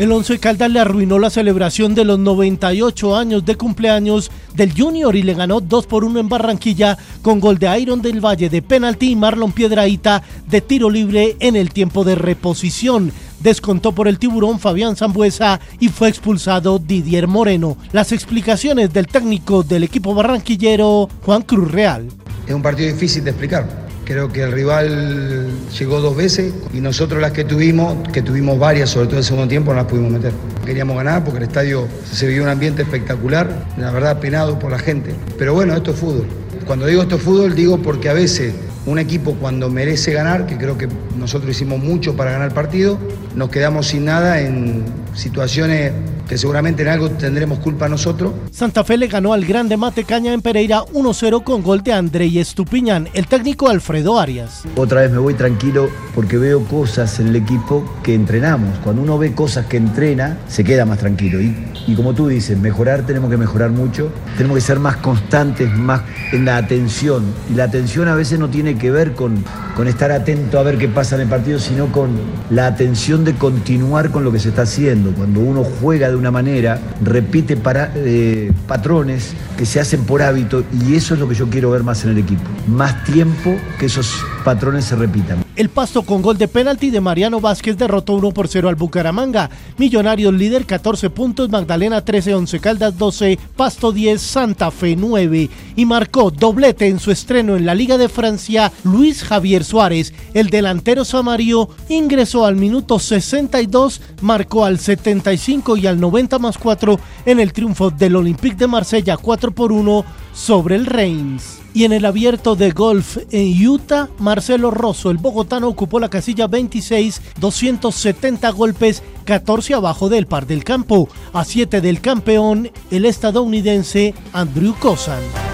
El Once Caldas le arruinó la celebración de los 98 años de cumpleaños del Junior y le ganó 2 por 1 en Barranquilla con gol de Iron del Valle de penalti y Marlon Piedraíta de tiro libre en el tiempo de reposición. Descontó por el tiburón Fabián Zambuesa y fue expulsado Didier Moreno. Las explicaciones del técnico del equipo barranquillero, Juan Cruz Real. Es un partido difícil de explicar Creo que el rival llegó dos veces y nosotros las que tuvimos, que tuvimos varias, sobre todo en el segundo tiempo, no las pudimos meter. Queríamos ganar porque el estadio se vio un ambiente espectacular, la verdad penado por la gente. Pero bueno, esto es fútbol. Cuando digo esto es fútbol, digo porque a veces un equipo cuando merece ganar, que creo que nosotros hicimos mucho para ganar el partido, nos quedamos sin nada en situaciones que seguramente en algo tendremos culpa nosotros. Santa Fe le ganó al Grande Matecaña en Pereira 1-0 con gol de André Estupiñán, el técnico Alfredo Arias. Otra vez me voy tranquilo porque veo cosas en el equipo que entrenamos. Cuando uno ve cosas que entrena, se queda más tranquilo. Y, y como tú dices, mejorar tenemos que mejorar mucho, tenemos que ser más constantes, más en la atención. Y la atención a veces no tiene que ver con, con estar atento a ver qué pasa en el partido, sino con la atención de continuar con lo que se está haciendo. Cuando uno juega de una manera, repite para, eh, patrones que se hacen por hábito y eso es lo que yo quiero ver más en el equipo. Más tiempo que esos patrones se repitan. El Pasto con gol de penalti de Mariano Vázquez derrotó 1 por 0 al Bucaramanga. Millonarios líder 14 puntos, Magdalena 13, 11 Caldas 12, Pasto 10, Santa Fe 9. Y marcó doblete en su estreno en la Liga de Francia Luis Javier Suárez. El delantero samario ingresó al minuto 62, marcó al 75 y al 90 más 4 en el triunfo del Olympique de Marsella 4 por 1 sobre el Reims. Y en el abierto de golf en Utah, Marcelo Rosso, el bogotano, ocupó la casilla 26, 270 golpes, 14 abajo del par del campo, a 7 del campeón, el estadounidense Andrew Cosan.